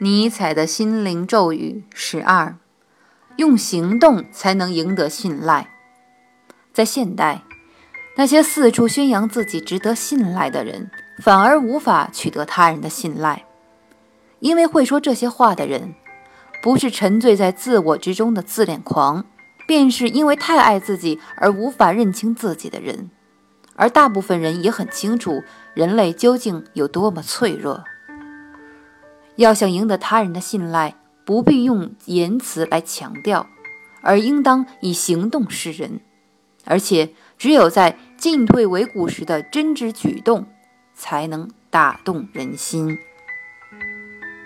尼采的心灵咒语十二：用行动才能赢得信赖。在现代，那些四处宣扬自己值得信赖的人，反而无法取得他人的信赖，因为会说这些话的人，不是沉醉在自我之中的自恋狂，便是因为太爱自己而无法认清自己的人。而大部分人也很清楚，人类究竟有多么脆弱。要想赢得他人的信赖，不必用言辞来强调，而应当以行动示人。而且，只有在进退维谷时的真知举动，才能打动人心。